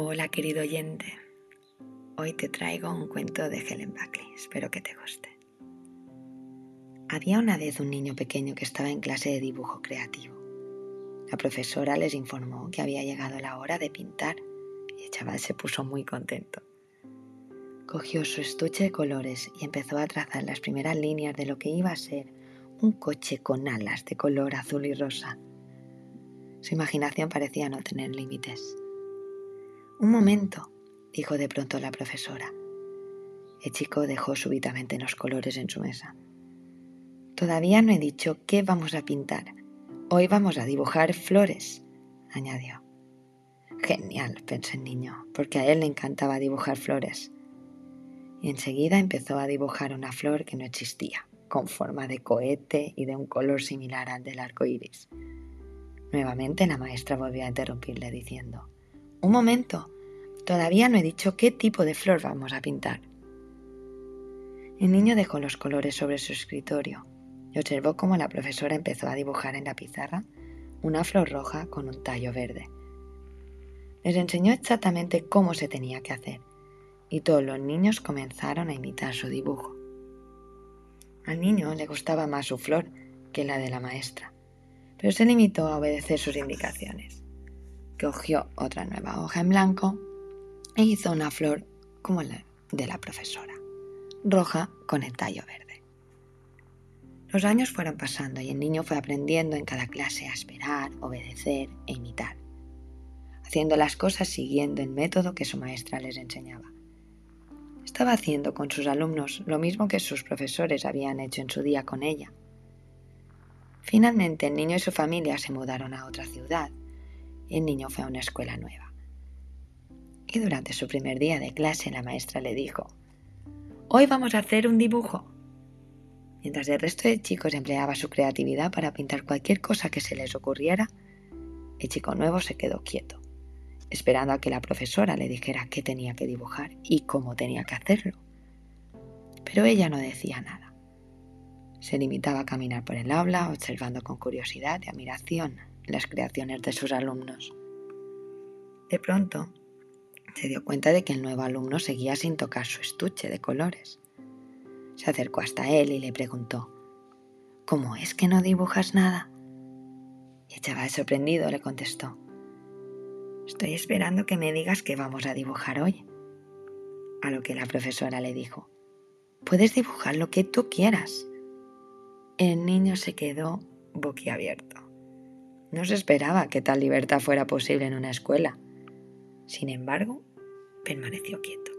Hola querido oyente, hoy te traigo un cuento de Helen Buckley, espero que te guste. Había una vez un niño pequeño que estaba en clase de dibujo creativo. La profesora les informó que había llegado la hora de pintar y el chaval se puso muy contento. Cogió su estuche de colores y empezó a trazar las primeras líneas de lo que iba a ser un coche con alas de color azul y rosa. Su imaginación parecía no tener límites. Un momento, dijo de pronto la profesora. El chico dejó súbitamente los colores en su mesa. Todavía no he dicho qué vamos a pintar. Hoy vamos a dibujar flores, añadió. Genial, pensó el niño, porque a él le encantaba dibujar flores. Y enseguida empezó a dibujar una flor que no existía, con forma de cohete y de un color similar al del arco iris. Nuevamente la maestra volvió a interrumpirle diciendo: un momento, todavía no he dicho qué tipo de flor vamos a pintar. El niño dejó los colores sobre su escritorio y observó cómo la profesora empezó a dibujar en la pizarra una flor roja con un tallo verde. Les enseñó exactamente cómo se tenía que hacer y todos los niños comenzaron a imitar su dibujo. Al niño le gustaba más su flor que la de la maestra, pero se limitó a obedecer sus indicaciones cogió otra nueva hoja en blanco e hizo una flor como la de la profesora, roja con el tallo verde. Los años fueron pasando y el niño fue aprendiendo en cada clase a esperar, obedecer e imitar, haciendo las cosas siguiendo el método que su maestra les enseñaba. Estaba haciendo con sus alumnos lo mismo que sus profesores habían hecho en su día con ella. Finalmente el niño y su familia se mudaron a otra ciudad el niño fue a una escuela nueva. Y durante su primer día de clase la maestra le dijo, Hoy vamos a hacer un dibujo. Mientras el resto de chicos empleaba su creatividad para pintar cualquier cosa que se les ocurriera, el chico nuevo se quedó quieto, esperando a que la profesora le dijera qué tenía que dibujar y cómo tenía que hacerlo. Pero ella no decía nada. Se limitaba a caminar por el aula, observando con curiosidad y admiración las creaciones de sus alumnos. De pronto, se dio cuenta de que el nuevo alumno seguía sin tocar su estuche de colores. Se acercó hasta él y le preguntó, ¿Cómo es que no dibujas nada? Y el chaval sorprendido le contestó, Estoy esperando que me digas qué vamos a dibujar hoy. A lo que la profesora le dijo, Puedes dibujar lo que tú quieras. El niño se quedó boquiabierto. No se esperaba que tal libertad fuera posible en una escuela. Sin embargo, permaneció quieto.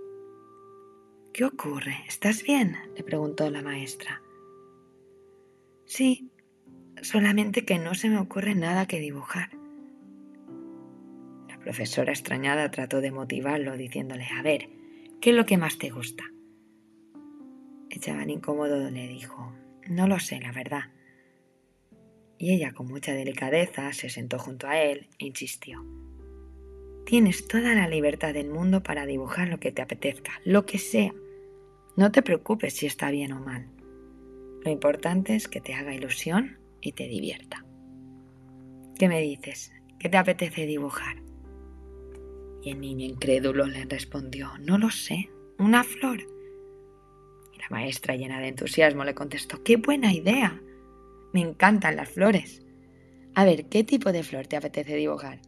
¿Qué ocurre? ¿Estás bien? le preguntó la maestra. Sí, solamente que no se me ocurre nada que dibujar. La profesora extrañada trató de motivarlo diciéndole, a ver, ¿qué es lo que más te gusta? El chaval incómodo le dijo, no lo sé, la verdad y ella con mucha delicadeza se sentó junto a él e insistió. Tienes toda la libertad del mundo para dibujar lo que te apetezca, lo que sea. No te preocupes si está bien o mal. Lo importante es que te haga ilusión y te divierta. ¿Qué me dices? ¿Qué te apetece dibujar? Y el niño incrédulo le respondió, no lo sé, una flor. Y la maestra llena de entusiasmo le contestó, qué buena idea. Me encantan las flores. A ver, ¿qué tipo de flor te apetece dibujar?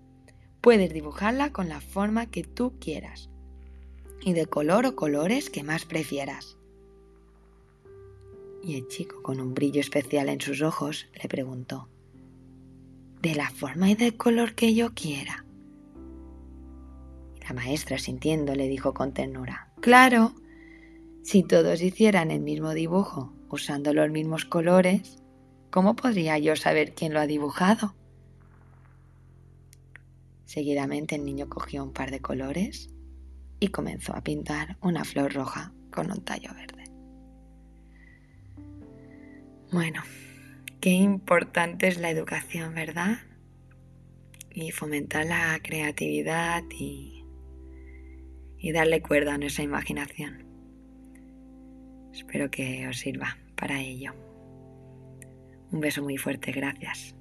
Puedes dibujarla con la forma que tú quieras y de color o colores que más prefieras. Y el chico, con un brillo especial en sus ojos, le preguntó, ¿De la forma y del color que yo quiera? La maestra, sintiendo, le dijo con ternura, Claro, si todos hicieran el mismo dibujo usando los mismos colores, ¿Cómo podría yo saber quién lo ha dibujado? Seguidamente el niño cogió un par de colores y comenzó a pintar una flor roja con un tallo verde. Bueno, qué importante es la educación, ¿verdad? Y fomentar la creatividad y, darle cuerda a nuestra imaginación. Espero que os sirva para ello. Un beso muy fuerte, gracias.